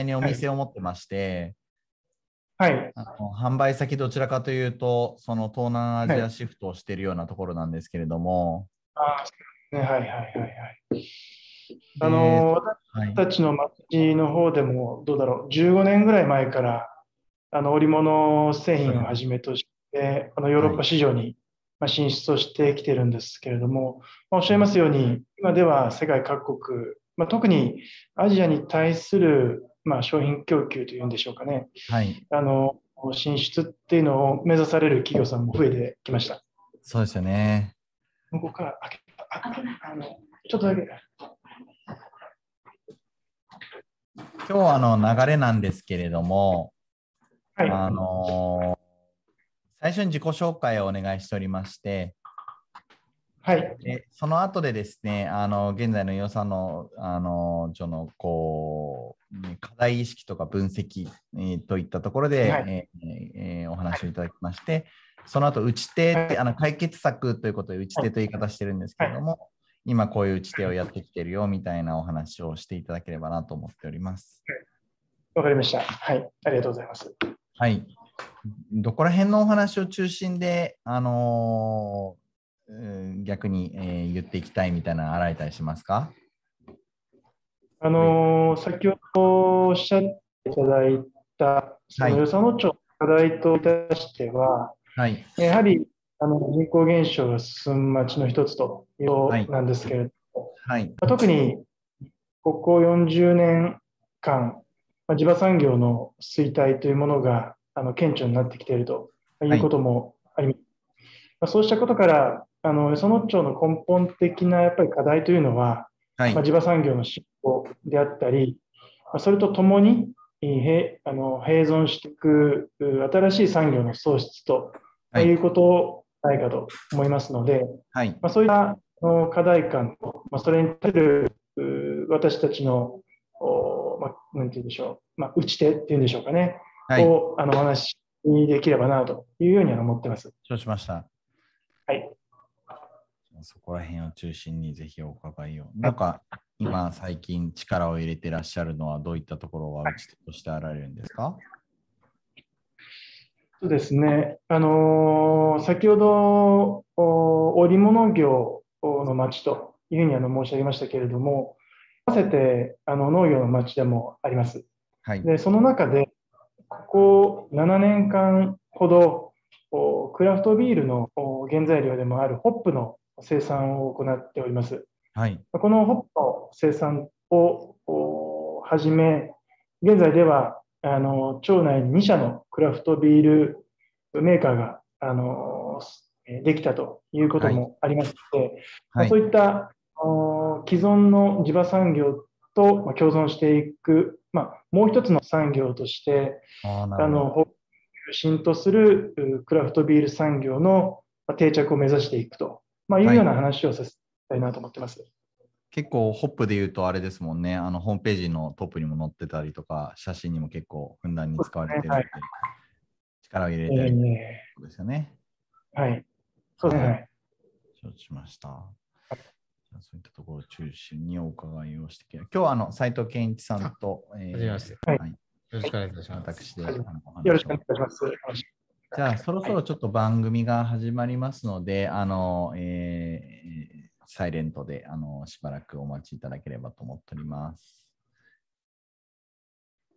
にお店を持ってまして、はい。あの販売先どちらかというと、その東南アジアシフトをしているようなところなんですけれども、あーね、はいはいはいはい。であの、はい。私たちの町の方でも、どうだろう、15年ぐらい前から、あの織物製品をはじめとして、あのヨーロッパ市場にまあ進出をしてきてるんですけれども、まあおっしゃいますように、今では世界各国、まあ、特にアジアに対するまあ商品供給というんでしょうかね、はい、あの進出っていうのを目指される企業さんも増えてきました。そうですよね。向こうから開けた。ああのちょっとだけ。今日はあの流れなんですけれども、はい。あの最初に自己紹介をお願いしておりまして、はい。でその後でですね、あの現在の予算のあのそのこうね課題意識とか分析、えーといったところで、はいえーえーお話をいただきまして、その後打ち手、はいあの解決策ということで打ち手という言い方してるんですけれども、今こういう打ち手をやってきてるよみたいなお話をしていただければなと思っております。わかりました。はい。ありがとうございます。はい。どこら辺のお話を中心で、あのーうん逆に、えー言っていきたいみたいなの洗えたりしますか？あのー先ほどおっしゃっていただいた、そのはい与謝野町の課題といたしては、はい。やはりあの人口減少が進む町の一つというこはいとなんですけれども、はい。まあ特にここ40年間、まあ地場産業の衰退というものがあの顕著になってきているということもあります。まあそうしたことから、あのその町の根本的なやっぱり課題というのは、はいまあ、。地場産業の振興であったり、まあそれとともにえーへあの併存していくう新しい産業の創出とはいいうことないかと思いますので、はい。まあ、そういったあの課題感と、まあ、それに対するう私たちの、おまあ、なんて言うんでしょう、まあ、打ち手っていうんでしょうかね、はい。をあのお話しできればなというようには思ってます。承知しました。はい。そこら辺を中心にぜひお伺いを。なんか、今最近力を入れてらっしゃるのはどういったところが打ち手としてあられるんですか？そうですね、あのー先ほどお織物業の町というふうにあの申し上げましたけれども、合わせてあの農業の町でもあります。はい。で、その中で、ここ7年間ほど、おクラフトビールのお原材料でもあるホップの生産を行っております。はい。このホップの生産をおはじめ、現在ではあの町内に2社のクラフトビールメーカーがあのえーできたということもありまして、はいそう。いったお既存の地場産業とまあ共存していく、まあ、もう一つの産業として、あのホップを中心とするうクラフトビール産業のまあ定着を目指していくと、まあ、いうような話をさせたいなと思ってます。結構ホップで言うとあれですもんね、あのホームページのトップにも載ってたりとか、写真にも結構ふんだんに使われてるので、はい力を入れえてるうですよね。はい。そうですね。はい承知しました。じゃあそういったところを中心にお伺いをしていき今日はあの斉藤健一さんと、えはじめましてはいよろしくお願いいたします。私でよろしくお願いいたします。じゃあ、そろそろちょっと番組が始まりますので、あの、えーサイレントであのしばらくお待ちいただければと思っております。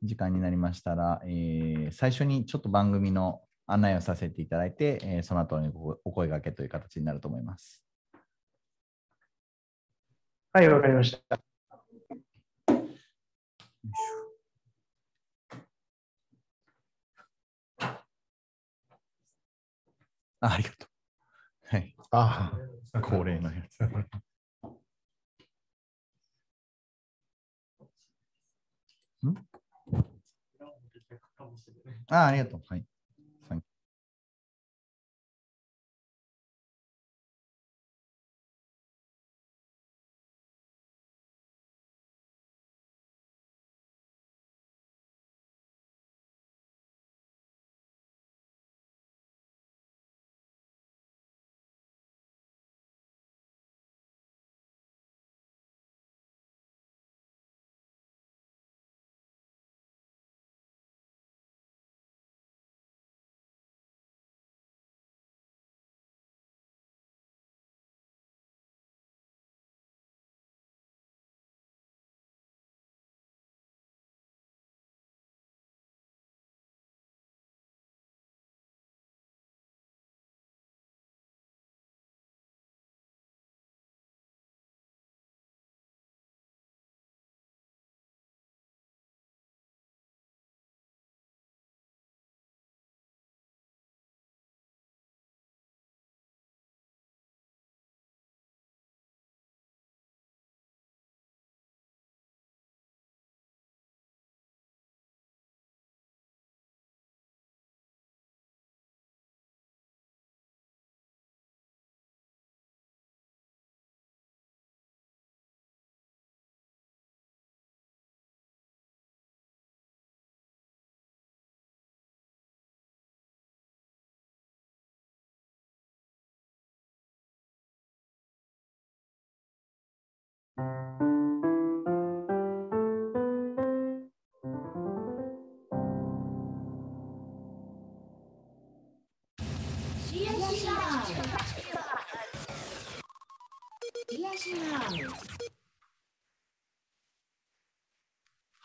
時間になりましたら、えー最初にちょっと番組の案内をさせていただいて、えーその後におお声掛けという形になると思います。はい、わかりました。あありがとう。はい、あ恒例のやつ。ん？あありがとう。はい。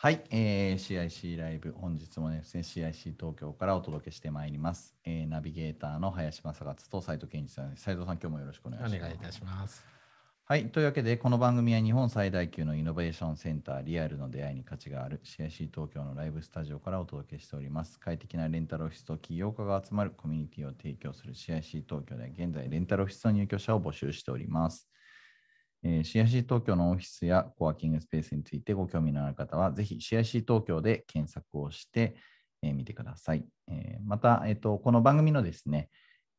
はい、えー、CIC ライブ、本日もですね、CIC 東京からお届けしてまいります。えー、ナビゲーターの林正勝と斉藤健一さんです。斉藤さん、今日もよろしくお願いします。お願いいたします。はい、というわけで、この番組は日本最大級のイノベーションセンター、リアルの出会いに価値がある CIC 東京のライブスタジオからお届けしております。快適なレンタルオフィスと起業家が集まるコミュニティを提供する CIC 東京で現在レンタルオフィスの入居者を募集しております。えー、CIC 東京のオフィスやコワーキングスペースについてご興味のある方は、ぜひ CIC 東京で検索をしてみ、えー、てください。えー、また、えーと、この番組のですね、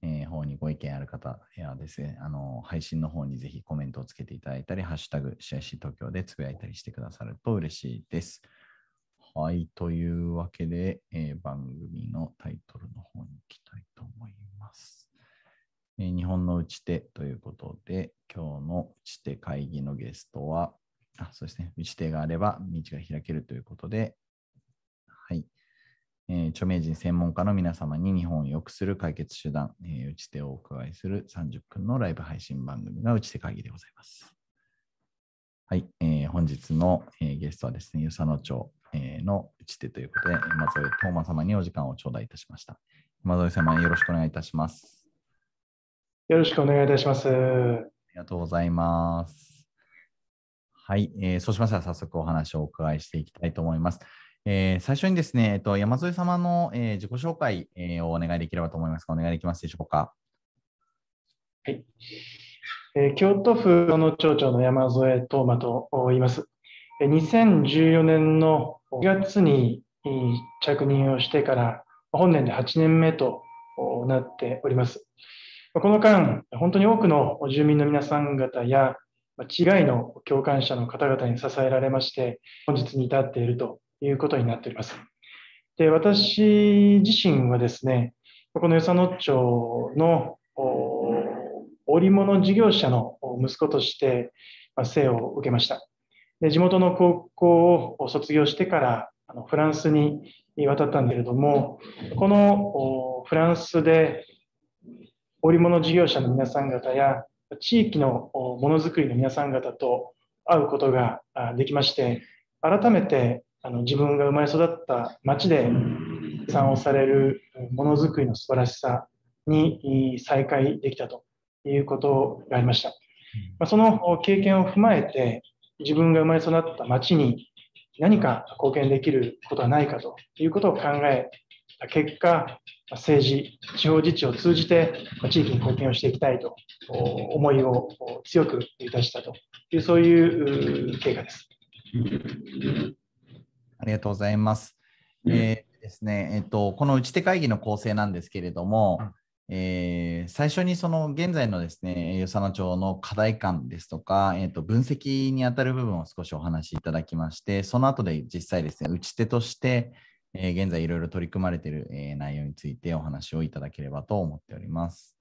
えー、方にご意見ある方やですね、あの配信の方にぜひコメントをつけていただいたり、ハッシュタグ CIC 東京でつぶやいたりしてくださると嬉しいです。はい、というわけで、えー、番組のタイトルの方に行きたいと思います。え、日本の打ち手ということで、今日の打ち手会議のゲストは、あそうですね、打ち手があれば道が開けるということで、はい。えー、著名人専門家の皆様に日本を良くする解決手段、えー、打ち手をお伺いする30分のライブ配信番組が打ち手会議でございます。はい、えー、本日の、えー、ゲストはですね、与謝野町、え、の打ち手ということで、山添東馬様にお時間を頂戴いたしました。山添様、よろしくお願いいたします。よろしくお願いいたします。ありがとうございます。はい、えー、そうしましたら早速お話をお伺いしていきたいと思います。えー、最初にですね、えっと、山添様の、えー、自己紹介、えー、をお願いできればと思いますが、お願いできますでしょうか？はい。えー、京都府の町長の山添東馬と言います。2014年の4月に着任をしてから本年で8年目となっております。この間、本当に多くの住民の皆さん方や、違いの共感者の方々に支えられまして、本日に至っているということになっております。で私自身はですね、この与謝野町の織物事業者の息子として生を受けました。で地元の高校を卒業してからフランスに渡ったんだけれども、このフランスで織物事業者の皆さん方や地域のものづくりの皆さん方と会うことができまして改めてあの自分が生まれ育った町で生産をされるものづくりの素晴らしさに再会できたということがありました。まその経験を踏まえて自分が生まれ育った町に何か貢献できることはないかということを考えた結果、政治、地方自治を通じて地域に貢献をしていきたいと思いを強くいたしたという、そういう経過です。ありがとうございます。えー、ですね、えっ、と、この打ち手会議の構成なんですけれども、えー、最初にその現在のですね、与謝野町の課題感ですとか、えー、と分析にあたる部分を少しお話しいただきまして、その後で実際ですね、打ち手として、えー、現在いろいろ取り組まれている、えー、内容についてお話をいただければと思っております。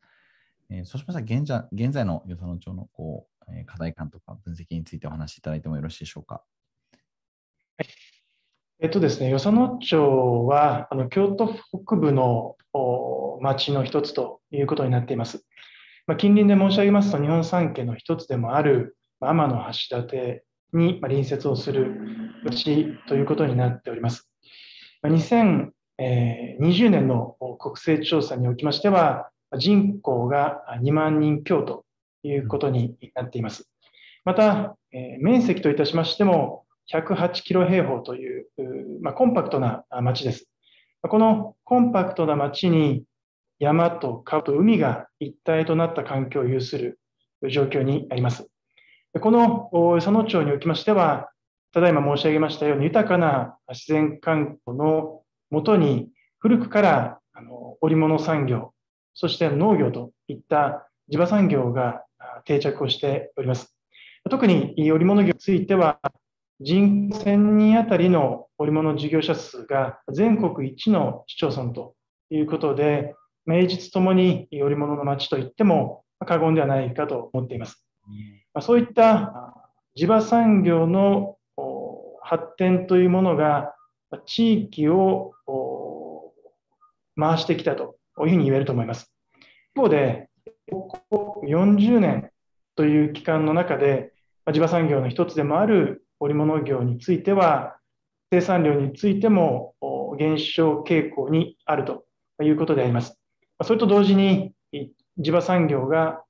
えー、そうしましたら現在現在の与謝野町のこう、え課題感とか分析についてお話しいただいてもよろしいでしょうか？えっとですね、与謝野町はあの京都北部の町の一つということになっています。まあ、近隣で申し上げますと、日本三景の一つでもある天橋立に隣接をする町ということになっております。2020年の国勢調査におきましては、人口が2万人強ということになっています。また、面積といたしましても、108キロ平方という、まあ、コンパクトな町です。このコンパクトな町に山と川と海が一体となった環境を有する状況にあります。この佐野町におきましては、ただいま申し上げましたように、豊かな自然環境のもとに、古くからあの織物産業、そして農業といった地場産業が定着をしております。特に織物業については、人1000人あたりの織物事業者数が全国一の市町村ということで、名実ともに織物の町といっても過言ではないかと思っています。そういった地場産業の発展というものが地域を回してきたというふうに言えると思います。一方で、ここ40年という期間の中で、地場産業の一つでもある織物業については、生産量についても減少傾向にあるということであります。それと同時に、地場産業が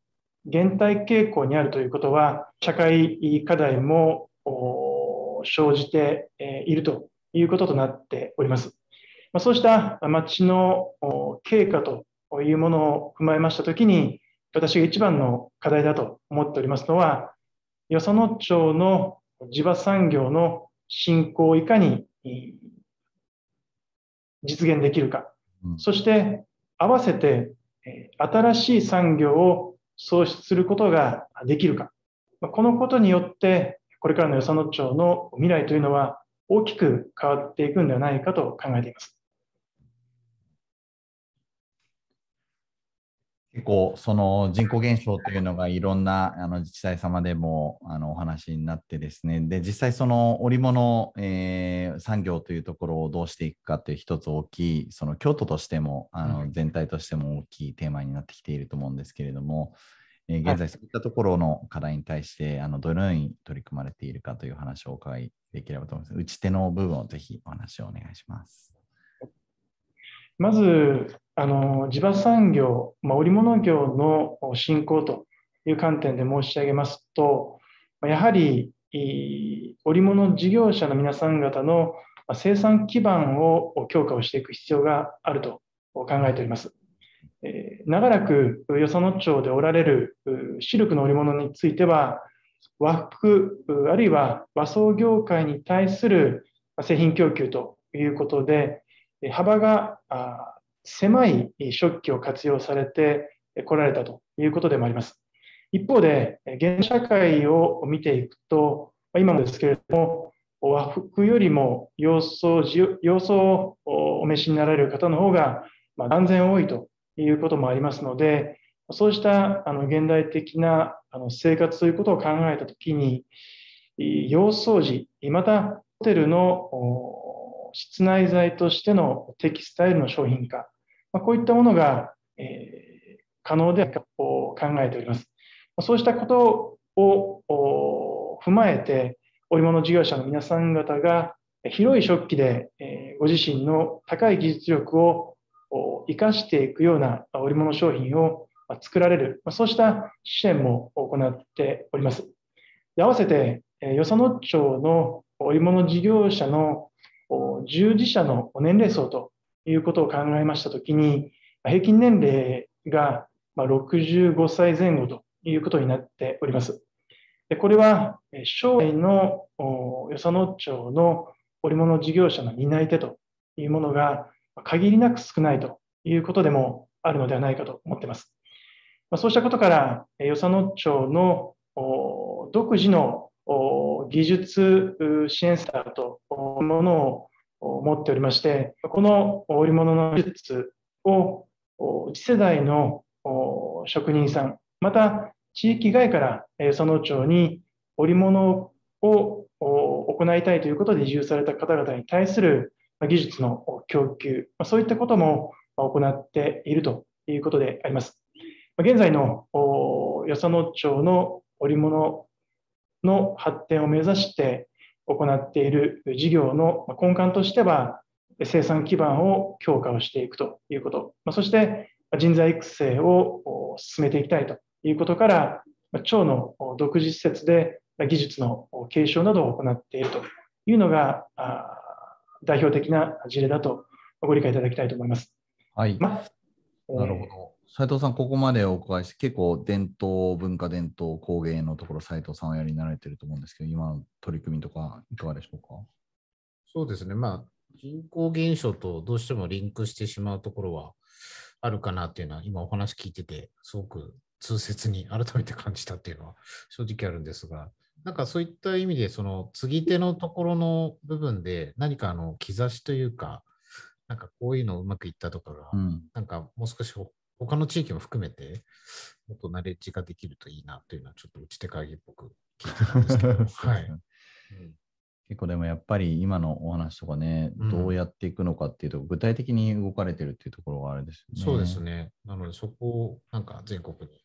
減退傾向にあるということは、社会課題も生じているということとなっております。そうした町の経過というものを踏まえましたときに、私が一番の課題だと思っておりますのは、よその町の地場産業の振興をいかに実現できるか、うん、そして合わせて新しい産業を創出することができるか、このことによって、これからのよその町の未来というのは大きく変わっていくんではないかと考えています。結構その人口減少というのがいろんなあの自治体様でもあのお話になってですねで実際その織物、えー、産業というところをどうしていくかという一つ大きいその京都としてもあの全体としても大きいテーマになってきていると思うんですけれども、えー、現在そういったところの課題に対してあのどのように取り組まれているかという話をお伺いできればと思います。打ち手の部分をぜひお話をお願いします。まず、あの地場産業、まあ、織物業の振興という観点で申し上げますと、やはり織物事業者の皆さん方の生産基盤を強化をしていく必要があると考えております。長らくよその町でおられるシルクの織物については、和服あるいは和装業界に対する製品供給ということで、幅が狭い食器を活用されてこられたということでもあります。一方で、現社会を見ていくと、今もですけれども、和服よりも洋装洋装をお召しになられる方の方が断然多いということもありますので、そうしたあの現代的なあの生活ということを考えたときに、洋装時、またホテルの室内材としてのテキスタイルの商品化、まあ、こういったものが、えー、可能であると考えております。そうしたことを踏まえて、織物事業者の皆さん方が広い食器で、えー、ご自身の高い技術力を生かしていくような織物商品を作られる、そうした支援も行っております。合わせて、よその町の織物事業者の従事者の年齢層ということを考えましたときに、平均年齢が65歳前後ということになっております。これは、将来のよその町の織物事業者の担い手というものが限りなく少ないということでもあるのではないかと思っています。そうしたことから、よその町の独自の技術支援センターというものを持っておりまして、この織物の技術を次世代の職人さん、また地域外からその町に織物を行いたいということで移住された方々に対する技術の供給、そういったことも行っているということであります。現在のよその町の織物の発展を目指して行っている事業の根幹としては、生産基盤を強化をしていくということ、そして人材育成を進めていきたいということから、町の独自施設で技術の継承などを行っているというのが代表的な事例だとご理解いただきたいと思います。はい。まなるほど。斉藤さん、ここまでお伺いして、結構伝統、文化伝統、工芸のところ、斉藤さんはやりになられてると思うんですけど、今の取り組みとか、いかがでしょうか？そうですね、まあ、人口減少とどうしてもリンクしてしまうところはあるかなっていうのは、今お話聞いてて、すごく痛切に改めて感じたっていうのは正直あるんですが、なんかそういった意味で、その継ぎ手のところの部分で、何かあの兆しというか、なんかこういうのうまくいったとかが、うん、なんかもう少し他の地域も含めて、もっとナレッジができるといいなというのは、ちょっと打ち手会議っぽく聞いてたんですけど、はい。結構でもやっぱり今のお話とかね、どうやっていくのかっていうと、具体的に動かれてるっていうところがあれですよね。そうですね。なのでそこをなんか全国に、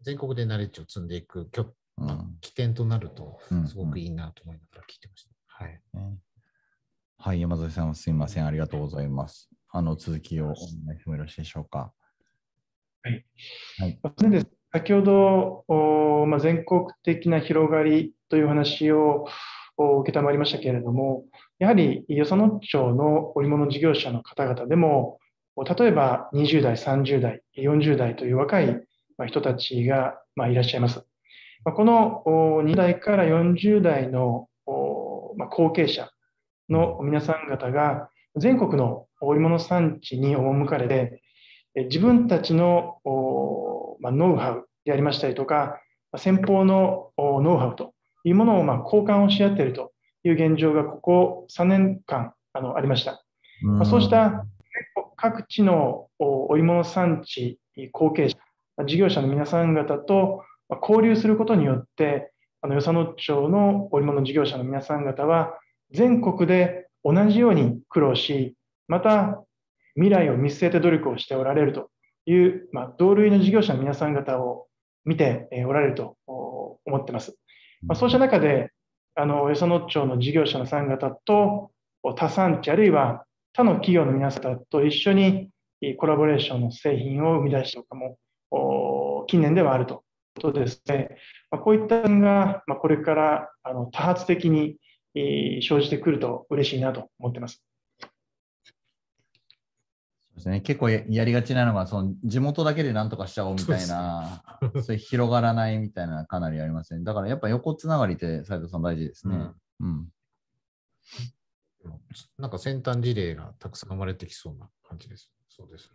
全国でナレッジを積んでいく、まあ、起点となると、すごくいいなと思いながら聞いてました。はい。はい、山添さん、すみません。ありがとうございます。あの続きをお願いしてもよろしいでしょうか？それで先ほど、おまあ、全国的な広がりという話をお承りましたけれども、やはり与謝野町の織物事業者の方々でも、お例えば20代、30代、40代という若いまあ人たちがまあいらっしゃいます。まあこのお20代から40代のおまあ後継者の皆さん方が全国の織物産地に赴かれて、え自分たちのノウハウでありましたりとか、まあ先方のおノウハウというものをまあ交換をし合っているという現状がここ3年間あのありました。まあ、そうした各地のお織物産地後継者、まあ事業者の皆さん方とまあ交流することによって、あの与謝野町の織物事業者の皆さん方は、全国で同じように苦労し、また未来を見据えて努力をしておられるという、まあ、同類の事業者の皆さん方を見ておられると思ってます。まあ、そうした中で、あの与謝野町の事業者のさん方と他産地、あるいは他の企業の皆さんと一緒にコラボレーションの製品を生み出してとかも近年ではあるということですね。まあ、こういった点が、ま、これからあの多発的に生じてくると嬉しいなと思っています。そうですね、結構ややりがちなのが、その地元だけでなんとかしちゃおうみたいな、そういう広がらないみたいなかなりありますね。だからやっぱ横つながりって斉藤さん大事ですね。うん。でもなんか先端事例がたくさん生まれてきそうな感じです。そうです。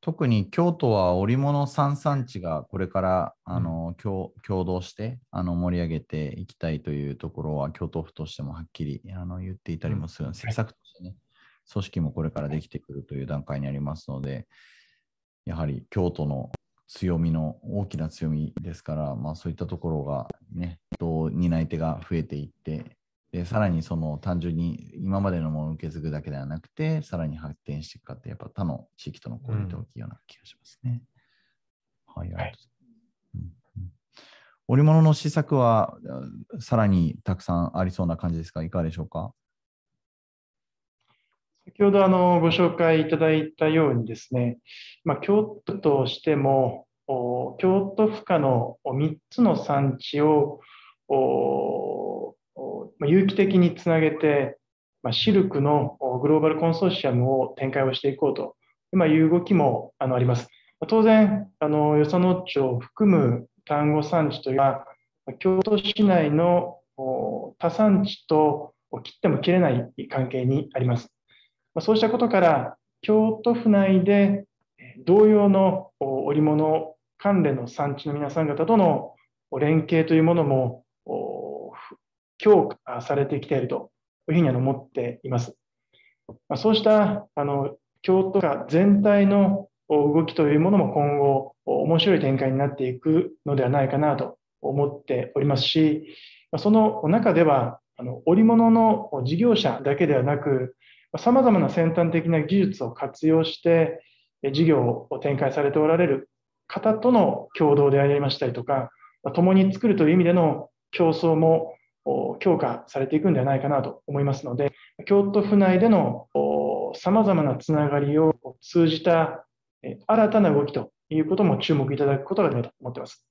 特に京都は織物産産地がこれからあの、共共同してあの盛り上げていきたいというところは京都府としてもはっきりあの言っていたりもする、政策としてね、組織もこれからできてくるという段階にありますので、やはり京都の強みの大きな強みですから、まあ、そういったところがね、どう担い手が増えていって、でさらにその単純に今までのものを受け継ぐだけではなくて、さらに発展していくかって、やっぱ他の地域との交流って大きいような気がしますね。うございます。うんうん。織物の施策はあさらにたくさんありそうな感じですか？いかがでしょうか？先ほどあのご紹介いただいたようにですね、まあ、京都としても、お京都府下の3つの産地を有機的につなげて、まあ、シルクのグローバルコンソーシアムを展開をしていこうとまいう動きもあのあります。当然、あの与謝野町を含む丹後産地というのは、京都市内の他産地と切っても切れない関係にあります。まそうしたことから、京都府内で同様の織物関連の産地の皆さん方との連携というものも強化されてきているというふうに思っています。そうしたあの京都府全体の動きというものも今後面白い展開になっていくのではないかなと思っておりますし、その中ではあの織物の事業者だけではなく、さまざまな先端的な技術を活用して、事業を展開されておられる方との共同でありましたりとか、共に作るという意味での競争も強化されていくんではないかなと思いますので、京都府内でのさまざまなつながりを通じた新たな動きということも注目いただくことができと思ってます。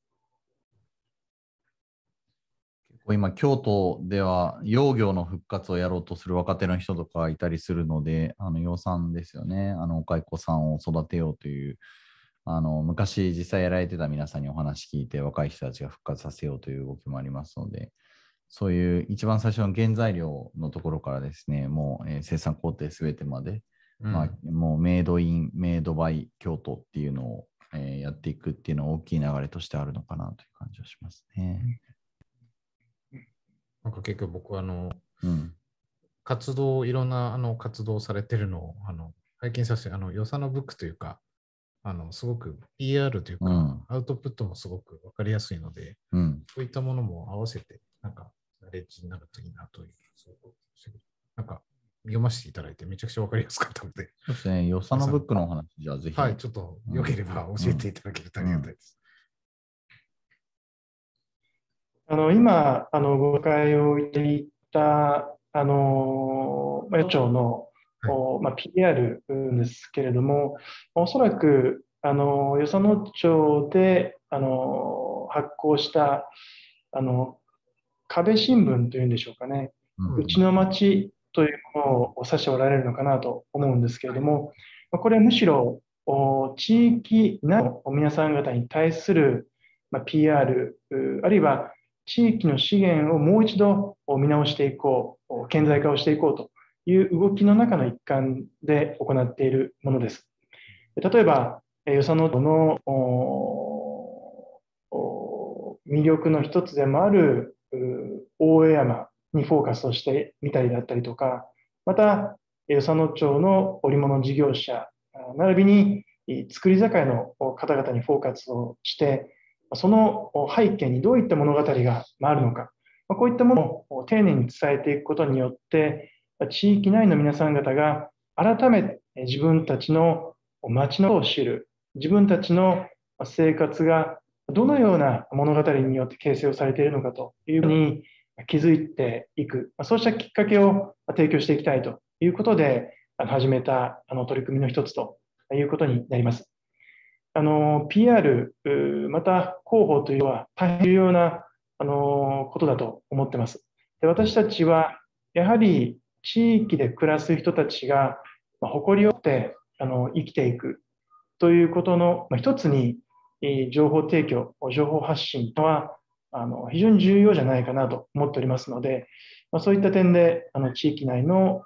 今、京都では養業の復活をやろうとする若手の人とかいたりするので、あの養蚕ですよね、あのお蚕さんを育てようという、あの昔実際やられてた皆さんにお話聞いて、若い人たちが復活させようという動きもありますので、そういう一番最初の原材料のところからですね、もう、えー生産工程すべてまで、うんまあ、もうメイドイン、メイドバイ京都っていうのを、えーやっていくっていうのは大きい流れとしてあるのかなという感じはしますね。なんか結局僕はあの、うん。活動、いろんなあの活動をされてるのをあの拝見させて、あの、よさのブックというか、あの、すごく PR というか、うんアウトプットもすごくわかりやすいので、うん。そういったものも合わせて、なんか、ナレッジになるといいなという、そうなんか、読ませていただいてめちゃくちゃわかりやすかったので、そうですね。よさのブックのお話、じゃあぜひ。はい、ちょっと良ければ教えていただけるとありがたいです。あの今あのご会をいただいたあの、まあ、町の、はい、まあ、PR ですけれども、おそらく、あの、与謝野町で、あの、発行した、あの、壁新聞というんでしょうかね、うちの町というものを指しておられるのかなと思うんですけれども、これはむしろ地域の皆さん方に対する PR、あるいは地域の資源をもう一度見直していこう、顕在化をしていこうという動きの中の一環で行っているものです。例えば、与謝野の魅力の一つでもある大江山にフォーカスをしてみたりだったりとか、また、与謝野町の織物事業者、並びに作り酒屋の方々にフォーカスをして、その背景にどういった物語があるのか、こういったものを丁寧に伝えていくことによって、地域内の皆さん方が改めて自分たちの街のを知る、自分たちの生活がどのような物語によって形成をされているのかというふうに気づいていく、そうしたきっかけを提供していきたいということで始めた取り組みの一つということになります。PR、また広報というのは大変重要なあのことだと思っています。で私たちはやはり地域で暮らす人たちが誇りを持ってあの生きていくということの一つに情報提供、情報発信とはあの非常に重要じゃないかなと思っておりますので、まあ、そういった点であの地域内の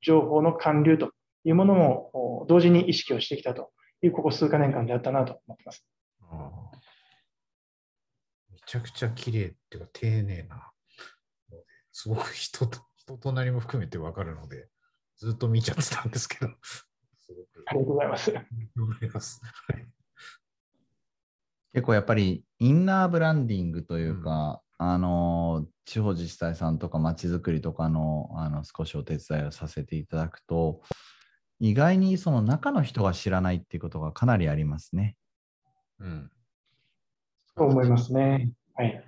情報の還流というものも同時に意識をしてきたというここ数か年間であったなと思ってます。めちゃくちゃ綺麗っていうか丁寧な、すごく人と人となりも含めて分かるので、ずっと見ちゃってたんですけど、ありがとうございます。結構やっぱりインナーブランディングというか、うん、あの地方自治体さんとかまちづくりとかのあの少しお手伝いをさせていただくと意外にその中の人が知らないっていうことがかなりありますね。うん。そう思いますね。はい。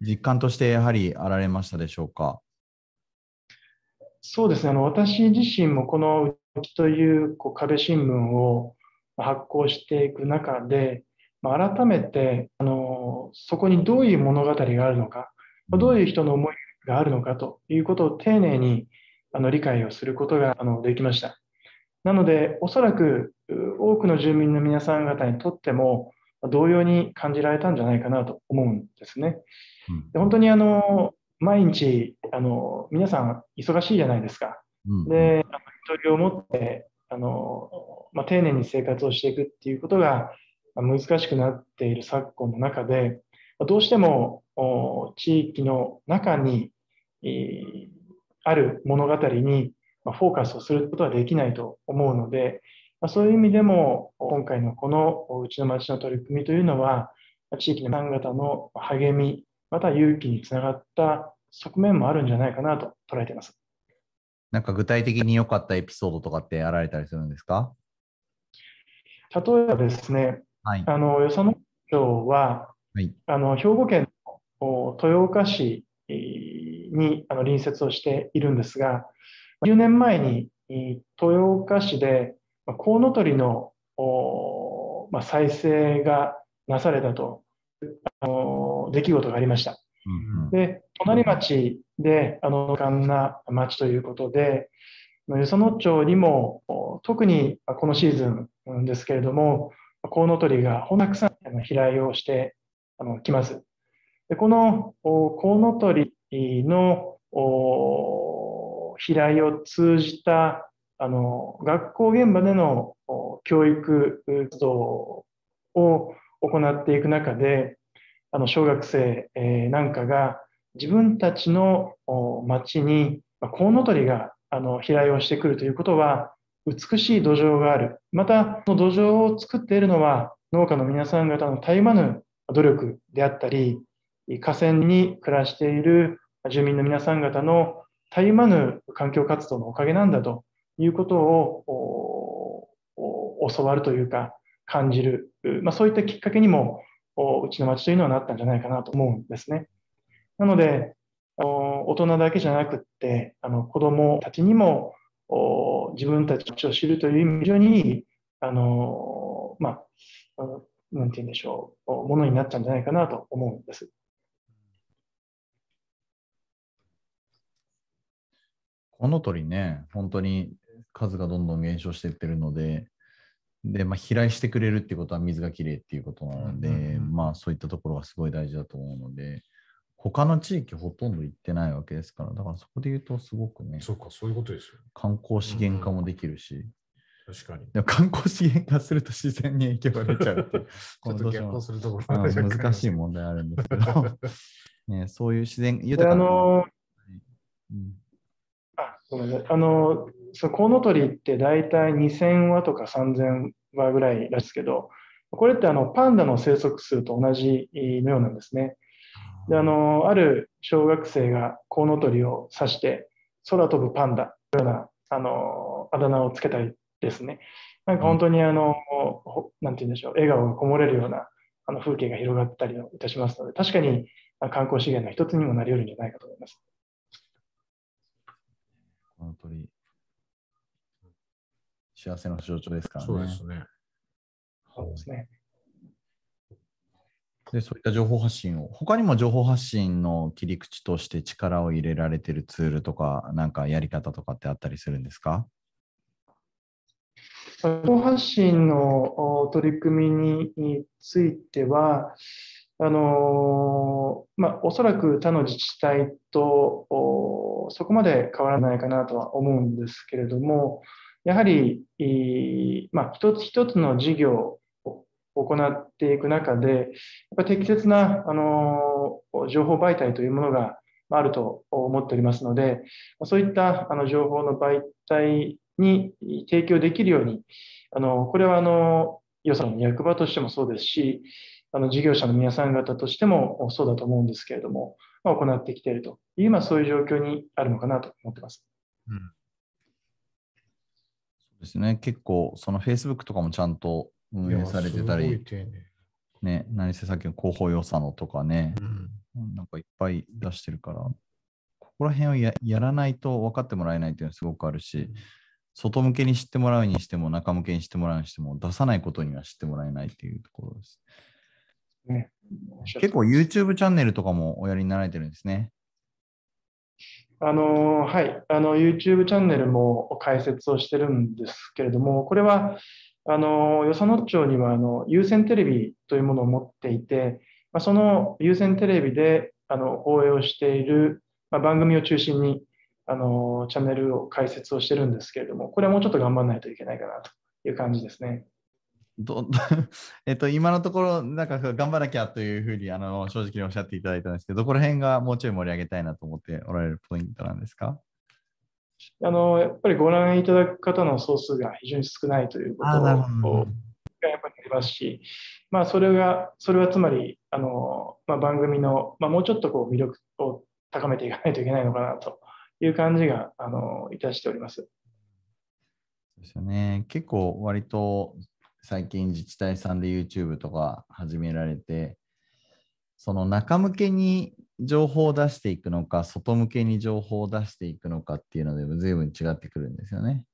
実感としてやはりあられましたでしょうか？そうですね。あの私自身もこのうちというこう壁新聞を発行していく中で、まあ、改めてあのそこにどういう物語があるのか、どういう人の思いがあるのかということを丁寧にあの理解をすることがあのできました。なので、おそらく多くの住民の皆さん方にとっても同様に感じられたんじゃないかなと思うんですね。で本当にあの毎日あの皆さん忙しいじゃないですか。で、一人を持ってあの、まあ、丁寧に生活をしていくっていうことが難しくなっている昨今の中で、どうしても地域の中にある物語にフォーカスをすることはできないと思うので、そういう意味でも今回のこのうちの町の取り組みというのは、地域の方々の励み、また勇気につながった側面もあるんじゃないかなと捉えています。なんか具体的に良かったエピソードとかってやられたりするんですか？例えばですね、はい、あの与謝野町は、はい、あの兵庫県の豊岡市にあの隣接をしているんですが、10年前に豊岡市でコウノトリの再生がなされたとあの出来事がありました。で隣町であのかんな町ということで、与謝野町にも特にこのシーズンですけれども、コウノトリがほんたくさん飛来をしてあのきます。でこのコウノトリの飛来を通じたあの学校現場での教育活動を行っていく中であの小学生なんかが自分たちの町にコウノトリがあの飛来をしてくるということは美しい土壌があるまたその土壌を作っているのは農家の皆さん方のたゆまぬ努力であったり河川に暮らしている住民の皆さん方のたゆまぬ環境活動のおかげなんだということを教わるというか感じる、まあ、そういったきっかけにもうちの町というのはなったんじゃないかなと思うんですね。なので、大人だけじゃなくってあの子どもたちにも自分たちを知るという意味非常にあの、まあ、なんて言うんでしょう、ものになったんじゃないかなと思うんです。この鳥ね、本当に数がどんどん減少していってるので、で、まあ、飛来してくれるっていうことは水がきれいっていうことなので、うんうんうん、まあそういったところがすごい大事だと思うので、他の地域ほとんど行ってないわけですから、だからそこで言うとすごくね、そうか、そういうことですよ。観光資源化もできるし、うん、確かに。でも 観光資源化すると自然に影響が出ちゃうっていう、ちょっと逆行するところ難しい問題あるんですけど、ね、そういう自然豊かな。あのうんごめんなさい。あの、そのコウノトリって大体2000羽とか3000羽ぐらいですけど、これってあのパンダの生息数と同じのようなんですね。であのある小学生がコウノトリを指して空飛ぶパンダのようなあのあだ名をつけたりですね、なんか本当にあの、なんて言うんでしょう、笑顔がこもれるようなあの風景が広がったりいたしますので、確かに観光資源の一つにもなり得るんじゃないかと思います。この鳥、幸せの象徴ですからね。そうですね。そうですね。で、そういった情報発信を、他にも情報発信の切り口として力を入れられているツールとか、なんかやり方とかってあったりするんですか？情報発信の取り組みについては、あのまあ、おそらく他の自治体とそこまで変わらないかなとは思うんですけれども、やはり、まあ、一つ一つの事業行っていく中で、やっぱ適切なあの情報媒体というものがあると思っておりますので、そういったあの情報の媒体に提供できるように、あのこれはあの予算の役場としてもそうですし、あの事業者の皆さん方としてもそうだと思うんですけれども、まあ、行ってきているという、まあ、そういう状況にあるのかなと思ってます。うん、そうですね、結構、その Facebook とかもちゃんと運営されてたり、ね、何せさっきの広報予算のとかね、うん、なんかいっぱい出してるから、ここら辺をややらないと分かってもらえないっていうのはすごくあるし、外向けに知ってもらうにしても、中向けに知ってもらうにしても、出さないことには知ってもらえないっていうところです。ね、結構 YouTube チャンネルとかもおやりになられてるんですね。あのはい、あの YouTube チャンネルも開設をしてるんですけれども、これはあの与謝野町にはあの有線テレビというものを持っていて、まあ、その有線テレビであの放映をしている、まあ、番組を中心にあのチャンネルを開設をしてるんですけれども、これはもうちょっと頑張らないといけないかなという感じですね。ど えっと、今のところ、なんか頑張らなきゃというふうにあの正直におっしゃっていただいたんですけど、どこら辺がもうちょい盛り上げたいなと思っておられるポイントなんですか？あのやっぱりご覧いただく方の総数が非常に少ないということがやっぱりありますし、まあ、それがそれはつまりあの、まあ、番組の、まあ、もうちょっとこう魅力を高めていかないといけないのかなという感じがあのいたしております。ですよね。結構割と最近自治体さんで YouTube とか始められて、その中向けに情報を出していくのか、外向けに情報を出していくのかっていうのでも随分違ってくるんですよね。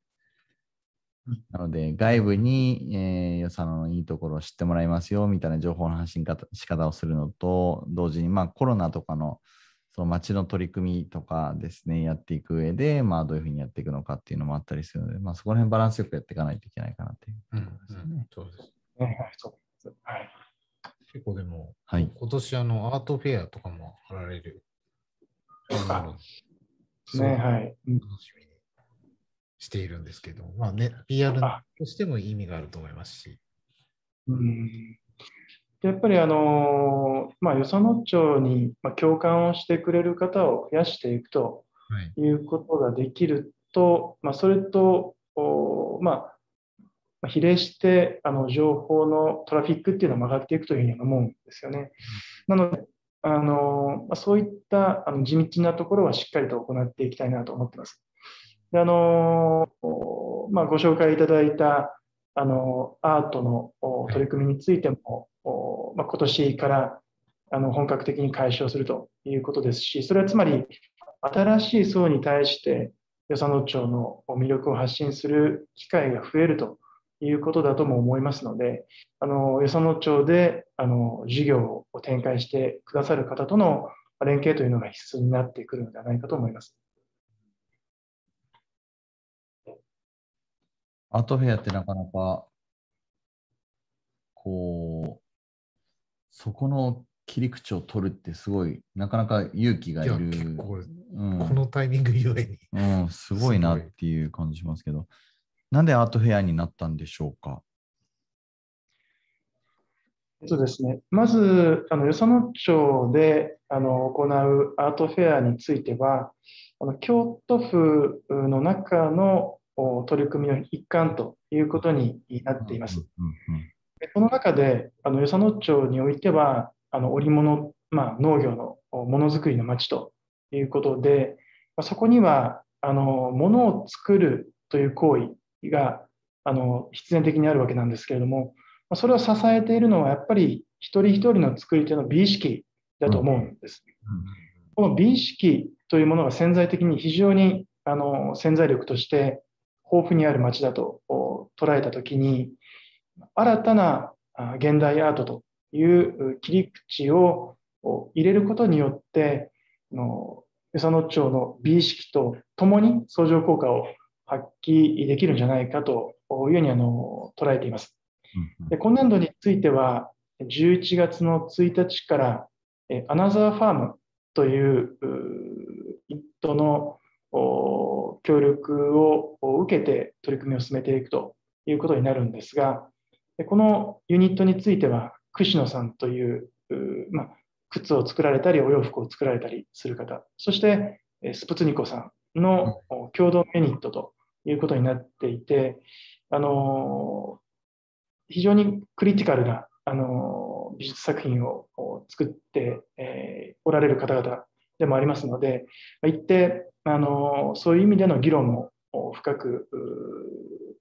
なので、外部に、えー、予算のいいところを知ってもらいますよみたいな情報の発信方仕方をするのと、同時に、まあ、コロナとかのその町の取り組みとかですね、やっていく上で、まあ、どういうふうにやっていくのかっていうのもあったりするので、まあ、そこら辺バランスよくやっていかないといけないかなっていうところですね。そうですね。はい。結構でも、はい、今年あのアートフェアとかもあられる。ね、はい。楽しみにしているんですけど、まあね、PR としても意味があると思いますし。うんやっぱりあの、まあ、よその町に共感をしてくれる方を増やしていくということができると、はい、まあ、それと、まあ、比例してあの情報のトラフィックっていうのは曲がっていくというふうに思うんですよね。なので、あのまあ、そういったあの地道なところはしっかりと行っていきたいなと思っています。であのまあ、ご紹介いただいたあのアートの取り組みについても、まあ、今年からあの本格的に解消するということですし、それはつまり新しい層に対して与謝野町の魅力を発信する機会が増えるということだとも思いますので、あの与謝野町であの事業を展開してくださる方との連携というのが必須になってくるのではないかと思います。アートフェアってなかなか、こう、そこの切り口を取るってすごい、なかなか勇気がいる。い結構、うん、このタイミングゆえに。うん、すごいなっていう感じしますけど、なんでアートフェアになったんでしょうか？えっとですね、まず、あの与謝野町であの行うアートフェアについては、あの京都府の中の取り組みの一環ということになっています。この中で、あの与謝野町においては、あの織物、まあ、農業のものづくりの町ということで、そこにはあの物を作るという行為があの必然的にあるわけなんですけれども、それを支えているのはやっぱり一人一人の作り手の美意識だと思うんです。この美意識というものが潜在的に非常にあの潜在力として豊富にある町だと捉えたときに、新たな現代アートという切り口を入れることによって、与謝野町の美意識とともに相乗効果を発揮できるんじゃないかというようにあの捉えています。で今年度については、11月の1日から、アナザーファームという一途の協力を受けて取り組みを進めていくということになるんですが、このユニットについては、串野さんという、まあ、靴を作られたり、お洋服を作られたりする方、そしてスプツニコさんの共同ユニットということになっていて、あの非常にクリティカルなあの美術作品を作って、えー、おられる方々でもありますので、一定あのそういう意味での議論も深く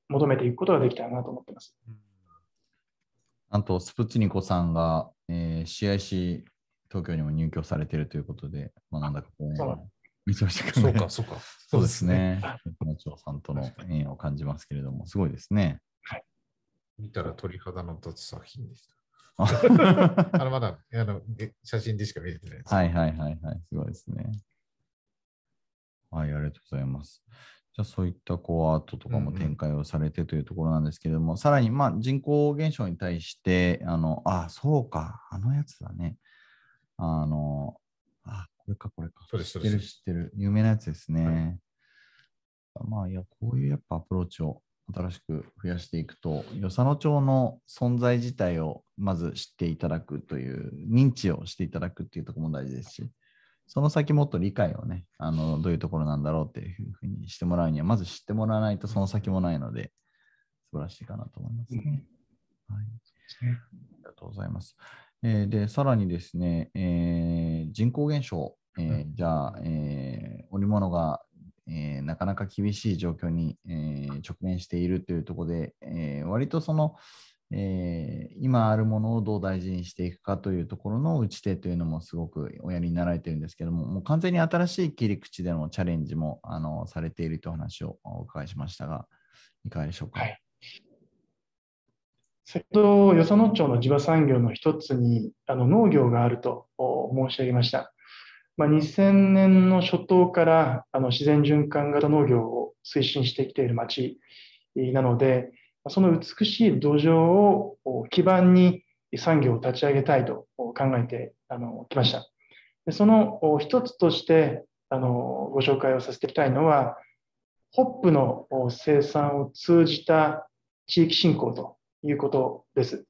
求めていくことができたらなと思っています。なんと、スプツニコさんが、えー、CIC 東京にも入居されているということで、まあ、なんだかこう、めちゃめちゃそうか、そうか。そうですね。町さんとの縁を感じますけれども、すごいですね。はい、見たら鳥肌の立つ作品でした。あ のまだあの写真でしか見れてないです。はいはいはいはい、すごいですね。はい、ありがとうございます。じゃあそういったこうアートとかも展開をされてというところなんですけれども、うんうん、さらにまあ人口減少に対して、あの、あ、そうか、あのやつだね。あの、あ、これかこれか。そうです、知ってる知ってる。有名なやつですね。はい、まあいや、こういうやっぱアプローチを新しく増やしていくと、与謝野町の存在自体をまず知っていただくという、認知をしていただくっていうところも大事ですし、その先もっと理解をね、あのどういうところなんだろうっていうふうにしてもらうには、まず知ってもらわないとその先もないので、素晴らしいかなと思いますね。はい、ありがとうございます。えー、で、さらにですね、えー、人口減少、えー、じゃあ、えー、織物がえー、なかなか厳しい状況に、えー、直面しているというところで、えー、割とその、え今あるものをどう大事にしていくかというところの打ち手というのもすごくおやりになられているんですけども、もう完全に新しい切り口でのチャレンジもあのされているという話をお伺いしましたが、いかがでしょうか？はい先ほど、与謝野町の地場産業の一つにあの農業があると申し上げました。まあ、2000年の初頭からあの自然循環型農業を推進してきている町なので、その美しい土壌を基盤に産業を立ち上げたいと考えてあのきました。その一つとしてあのご紹介をさせていきたいのは、ホップの生産を通じた地域振興ということです。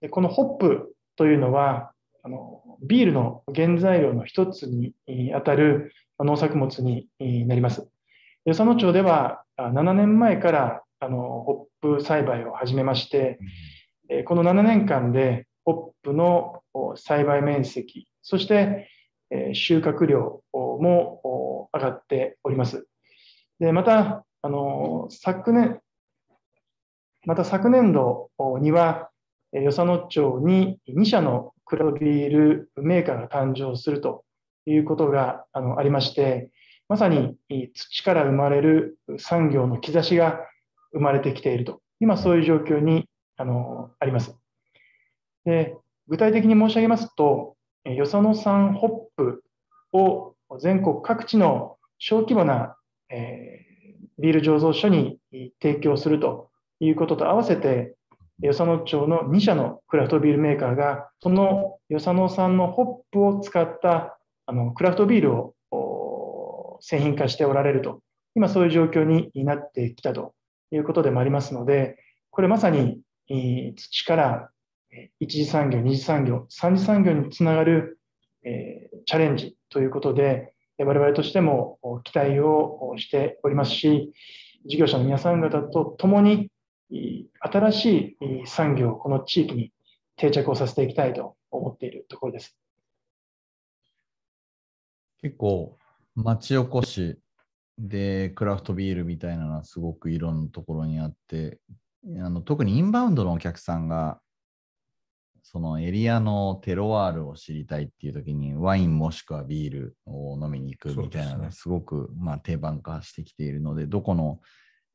でこのホップというのは、あのビールの原材料の一つにあたる農作物になります。与謝野町では7年前からあのホップ栽培を始めまして、この7年間でホップの栽培面積、そして収穫量も上がっております。でまたあの昨年、また昨年度には、与謝野町に2社のクラフトビールメーカーが誕生するということがあのありまして、まさに土から生まれる産業の兆しが生まれてきていると、今そういう状況にあのあります。で具体的に申し上げますと、よその産ホップを全国各地の小規模な、え、ビール醸造所に提供するということと合わせて、与謝野町の2社のクラフトビールメーカーが、その与謝野産のホップを使ったあのクラフトビールを製品化しておられると、今そういう状況になってきたと。いうことでもありますので、これまさに土から一次産業、二次産業、三次産業につながるチャレンジということで、我々としても期待をしておりますし、事業者の皆さん方と共に新しい産業をこの地域に定着をさせていきたいと思っているところです。結構、町おこしでクラフトビールみたいなのはすごくいろんなところにあって、あの特にインバウンドのお客さんがそのエリアのテロワールを知りたいっていう時にワインもしくはビールを飲みに行くみたいなのがすごくまあ定番化してきているので、どこの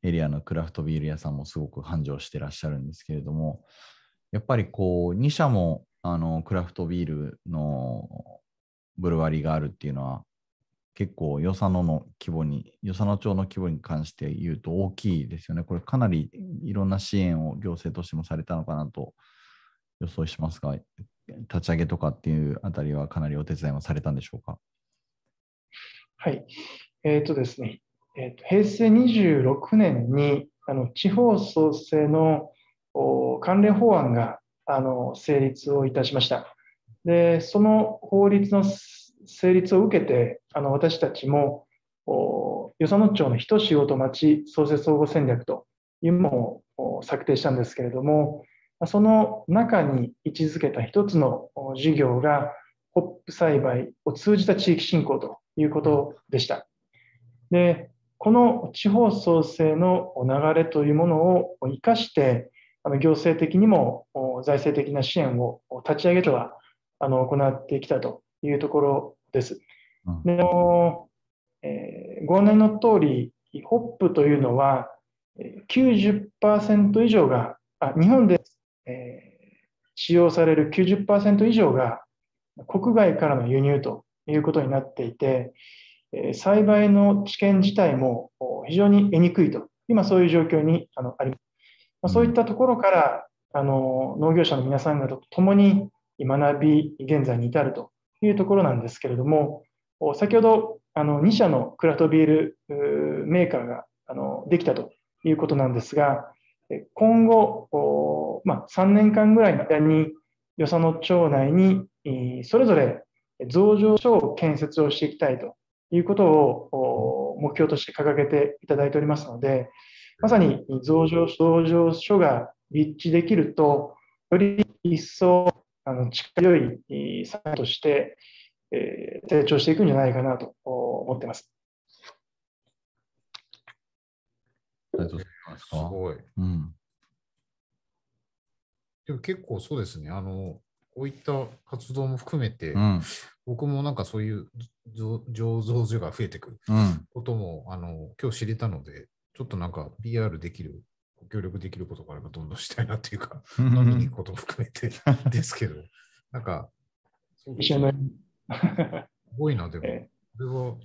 エリアのクラフトビール屋さんもすごく繁盛してらっしゃるんですけれども、やっぱりこう、2社もあのクラフトビールのブルワリーがあるっていうのは、結構、与謝野の規模に、与謝野町の規模に関して言うと大きいですよね。これかなりいろんな支援を行政としてもされたのかなと予想しますが、立ち上げとかっていうあたりはかなりお手伝いもされたんでしょうか？はい。えっ、ー、とですね、えーと、平成26年にあの地方創生の関連法案があの成立をいたしました。で、その法律の成立を受けて、あの私たちも与謝野町の人仕事町創生総合戦略というものを策定したんですけれども、その中に位置づけた一つの事業が、ホップ栽培を通じた地域振興ということでした。で、この地方創生の流れというものを生かして、行政的にも財政的な支援を立ち上げては行ってきたというところです。でえー、ご案内の通り、ホップというのは90%以上が、あ日本で、えー、使用される90%以上が国外からの輸入ということになっていて、栽培の知見自体も非常に得にくいと、今そういう状況にあのあります。まそういったところからあの農業者の皆さん方と共に学び、現在に至るというところなんですけれども、先ほどあの2社のクラフトビールメーカーがあのできたということなんですが、今後、まあ、3年間ぐらいの間に、与謝野町内にそれぞれ増上所を建設をしていきたいということを目標として掲げていただいておりますので、まさに増上増上所が立地できると、より一層あの力強い産業として、えー、成長していくんじゃないかなと思っています。ありがとうございます。すごい。うん、でも結構そうですね。あの、こういった活動も含めて、うん、僕もなんかそういう醸造所が増えてくることも、うん、あの今日知れたので、ちょっとなんか PR できる、ご協力できることがあればどんどんしたいなっていうか、飲みに行くことも含めて ですけど、なんか。すごいな、でも、これは、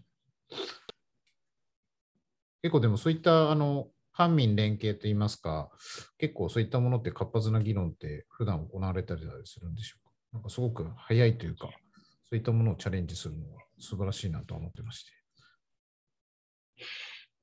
結構でもそういったあの官民連携といいますか、結構そういったものって活発な議論って普段行われたりするんでしょうか？なんかすごく早いというか、そういったものをチャレンジするのは素晴らしいなと思ってまして。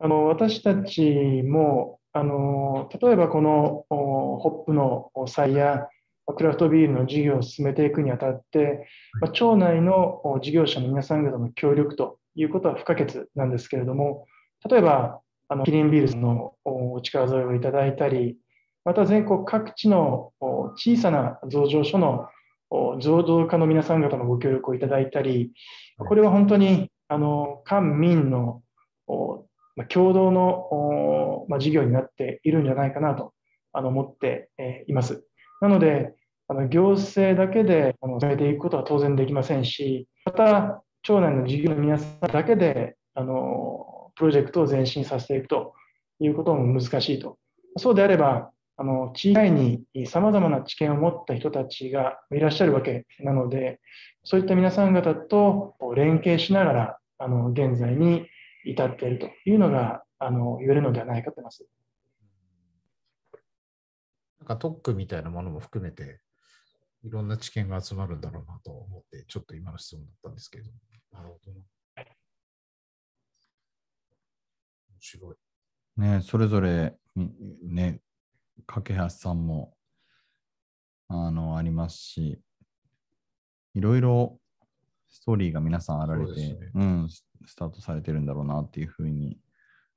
あの私たちもあの例えばこのホップの採やクラフトビールの事業を進めていくにあたって、まあ、町内の事業者の皆さん方の協力ということは不可欠なんですけれども、例えばあのキリンビールズのお力添えをいただいたり、また全国各地の小さな増上所の増造家の皆さん方のご協力をいただいたり、これは本当にあの官民の共同の事業になっているんじゃないかなと思っています。なので、あの行政だけであの進めていくことは当然できませんし、また、町内の事業の皆さんだけであのプロジェクトを前進させていくということも難しいと。そうであれば、あの地域にさまざまな知見を持った人たちがいらっしゃるわけなので、そういった皆さん方と連携しながら、あの現在に至っているというのがあの言えるのではないかと思います。なんか特区みたいなものも含めて、いろんな知見が集まるんだろうなと思って、ちょっと今の質問だったんですけど。なるほどな。面白い。ね、それぞれ、ね、架橋さんも、あの、ありますし、いろいろストーリーが皆さんあられて、ね、うん、スタートされてるんだろうなっていうふうに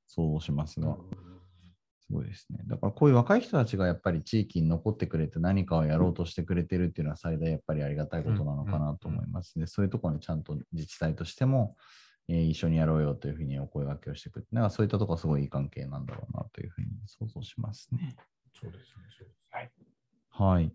想像しますが、すごいですね。だからこういう若い人たちがやっぱり地域に残ってくれて何かをやろうとしてくれてるっていうのは最大やっぱりありがたいことなのかなと思いますね。そういうところにちゃんと自治体としても、えー、一緒にやろうよというふうにお声掛けをしてくれて、なんかそういったところはすごいいい関係なんだろうなというふうに想像しますね。そうですね。はい。はい。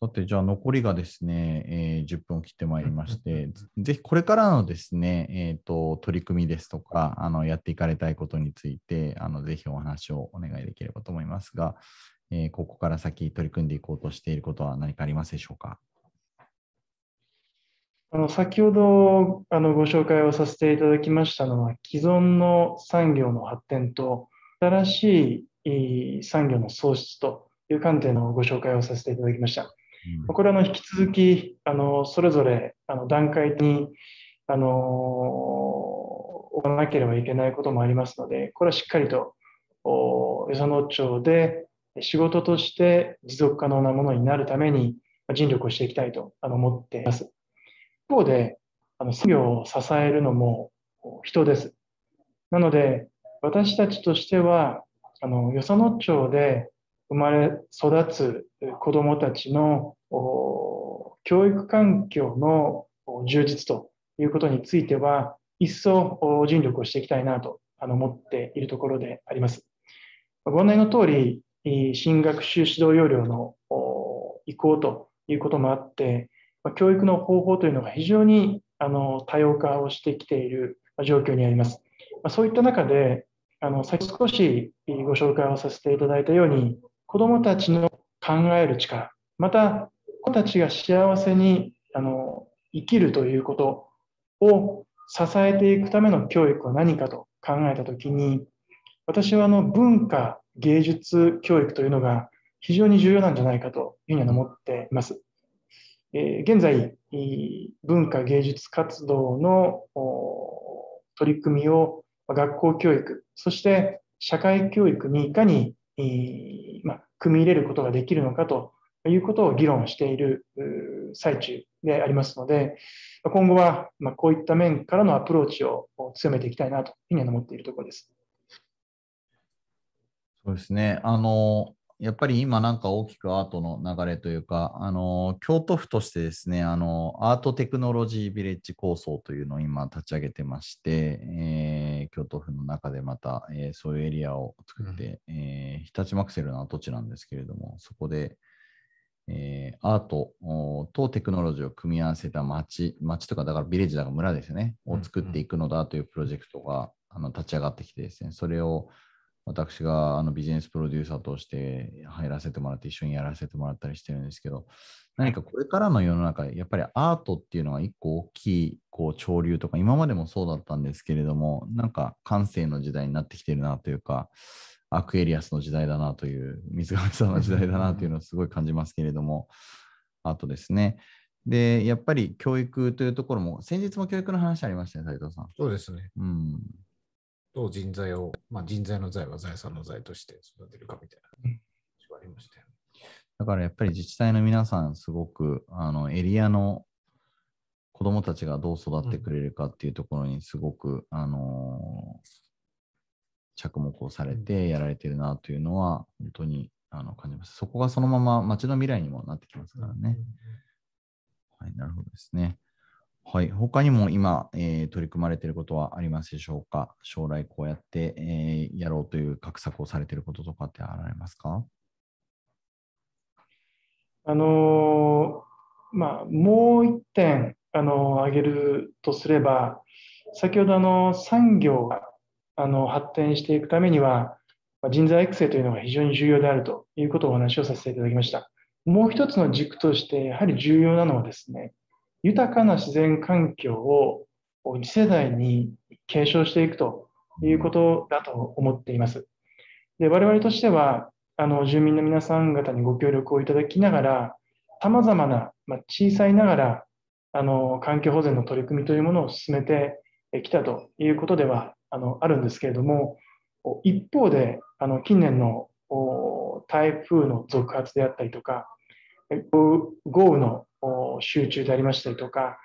さて、じゃあ残りがですね、えー、10分を切ってまいりまして、ぜひこれからのですね、えーと、取り組みですとかあの、やっていかれたいことについてあの、ぜひお話をお願いできればと思いますが、えー、ここから先取り組んでいこうとしていることは何かありますでしょうか？あの先ほどあのご紹介をさせていただきましたのは、既存の産業の発展と、新しい産業の創出という観点のご紹介をさせていただきました。これは引き続きあのそれぞれあの段階にあの行わなければいけないこともありますので、これはしっかりと与謝野町で仕事として持続可能なものになるために尽力をしていきたいと思っています。一方で、あの産業を支えるのも人です。なので、私たちとしては、あの与謝野町で生まれ育つ子どもたちの教育環境の充実ということについては、一層尽力をしていきたいなと思っているところであります。ご案内の通り、新学習指導要領の移行ということもあって、教育の方法というのが非常にあの多様化をしてきている状況にあります。そういった中で、あの先少しご紹介をさせていただいたように、子どもたちの考える力、また子たちが幸せにあの生きるということを支えていくための教育は何かと考えたときに、私はあの文化、芸術教育というのが非常に重要なんじゃないかというふうに思っています。えー、現在、文化芸術活動の取り組みを学校教育、そして社会教育にいかにま、組み入れることができるのかということを議論している最中でありますので、今後はまこういった面からのアプローチを強めていきたいなというふうに思っているところです。そうですね。あの、やっぱり今なんか大きくアートの流れというか、あの京都府としてですね、あのアートテクノロジービレッジ構想というのを今立ち上げてまして、えー、京都府の中でまた、えー、そういうエリアを作って、うん、えー、日立マクセルの跡地なんですけれども、そこで、えー、アートとテクノロジーを組み合わせた街、街とかだからビレッジだから村ですね、を作っていくのだというプロジェクトが、あの立ち上がってきてですね、それを私があのビジネスプロデューサーとして入らせてもらって一緒にやらせてもらったりしてるんですけど、何かこれからの世の中、やっぱりアートっていうのが一個大きいこう潮流とか、今までもそうだったんですけれども、なんか感性の時代になってきてるなというか、アクエリアスの時代だなという、水上さんの時代だなというのをすごい感じますけれども、アートですね。で、やっぱり教育というところも、先日も教育の話ありましたね、斉藤さん。そうですね。うん。どう人材を、まあ、人材の財は財産の財として育てるかみたいな話がありましたよ、だからやっぱり自治体の皆さん、すごくあのエリアの子どもたちがどう育ってくれるかっていうところにすごく、うん、あの着目をされてやられてるなというのは本当にあの感じます。そこがそのまま街の未来にもなってきますからね。はい、なるほどですね。はい、他にも今、えー、取り組まれていることはありますでしょうか？将来こうやって、えー、やろうという画策をされていることとかってあられますか？あのまあ、もう一点、あの挙げるとすれば、先ほどあの産業があの発展していくためには、人材育成というのが非常に重要であるということをお話をさせていただきました。もう一つの軸として、やはり重要なのはですね、豊かな自然環境を次世代に継承していくということだと思っています。で我々としては、あの住民の皆さん方にご協力をいただきながら、さまざまな、ま、小さいながらあの環境保全の取り組みというものを進めてきたということではあのあるんですけれども、一方で、あの近年の台風の続発であったりとか、豪雨の集中でありましたりとか、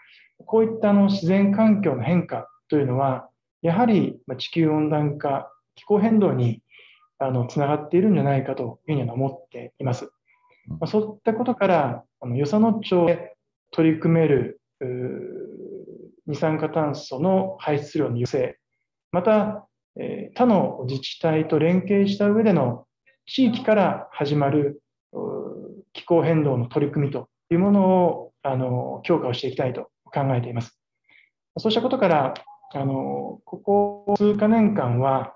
こういったあの自然環境の変化というのは、やはり地球温暖化、気候変動にあのつながっているんじゃないかというふうに思っています。まそういったことから、あの与謝野町で取り組める二酸化炭素の排出量の抑制、また、え他の自治体と連携した上での地域から始まる気候変動の取り組みというものをあの強化をしていきたいと考えています。そうしたことから、あのここ数か年間は、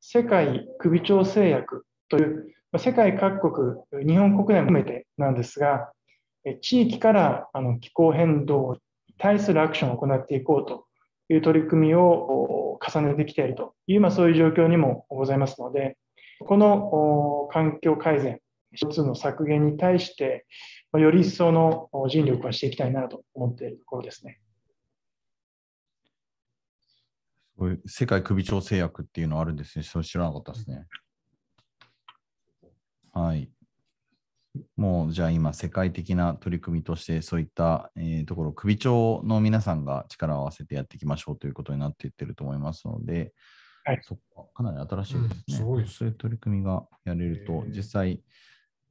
世界首長製薬という世界各国、日本国内も含めてなんですが、地域からあの気候変動に対するアクションを行っていこうという取り組みを重ねてきているという、まあ、そういう状況にもございますので、この環境改善、一つの削減に対して、より一層の尽力はしていきたいなと思っているところですね。世界首長製薬っていうのあるんですね。それ知らなかったですね。はい。もうじゃあ今、世界的な取り組みとして、そういった、えー、ところ、首長の皆さんが力を合わせてやっていきましょうということになっていってると思いますので、はい、そこかなり新しいですね。うん、すごいそういう取り組みがやれると、実際、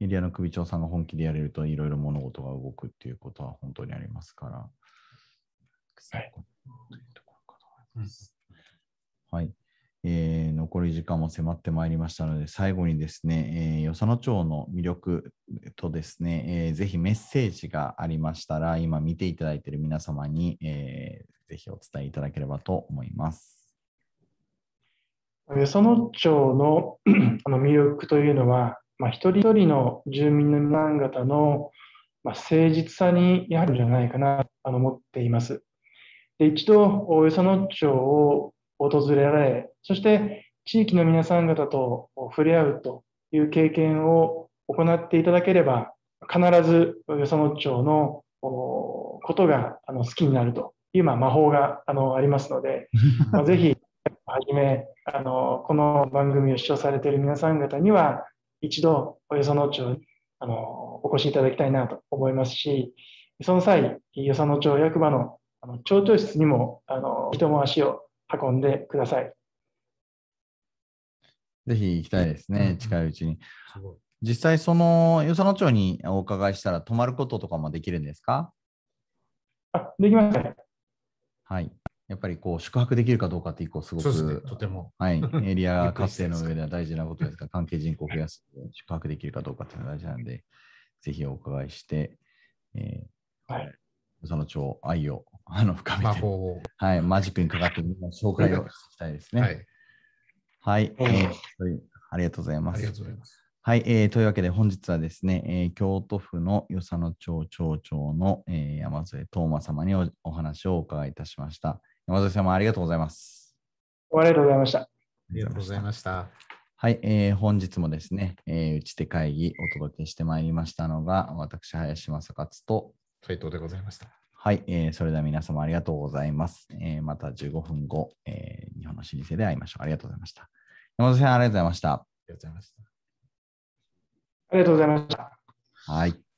エリアの首長さんが本気でやれると、いろいろ物事が動くっていうことは本当にありますから。はい。はい。えー、残り時間も迫ってまいりましたので、最後にですね、えー、与謝野町の魅力とですね、えー、ぜひメッセージがありましたら、今見ていただいている皆様に、えー、ぜひお伝えいただければと思います。与謝野町の あの魅力というのは、まあ、一人一人の住民の皆さん方の、まあ、誠実さにあるんじゃないかなと思っています。で一度、与謝野町を訪れられ、そして地域の皆さん方と触れ合うという経験を行っていただければ、必ずよその町のことがあの好きになるという、まあ、魔法があのありますので、まあ、ぜひ、はじめあの、この番組を視聴されている皆さん方には、一度、よその町にあのお越しいただきたいなと思いますし、その際、よその町役場のあの町長室にもあの人も足を運んでください。ぜひ行きたいですね、近いうちに。実際、その与謝野町にお伺いしたら、泊まることとかもできるんですか？あできますね。はい。やっぱりこう宿泊できるかどうかって一個すごく、ね、とても、はい、エリア活性の上では大事なことですが、関係人口を増やす、宿泊できるかどうかっていうのが大事なので、ぜひお伺いして、えー、はい、その町愛をあの深めて、はい、マジックにかかってみんな紹介をしたいですね。はい。はい、えー、ありがとうございます。ありがとうございます。はい、えー、というわけで本日はですね、えー、京都府の与謝野町町長の、えー、山添東馬様におお話をお伺いいたしました。山添様、ありがとうございます。ありがとうございました。ありがとうございました。はい、えー、本日もですね、えー、打ち手会議お届けしてまいりましたのが、私、林正勝と斉藤でございました。はい、えー、それでは皆様ありがとうございます。えー、また15分後、えー、日本の老舗で会いましょう。ありがとうございました。山田さん、ありがとうございました。ありがとうございました。ありがとうございました。はい。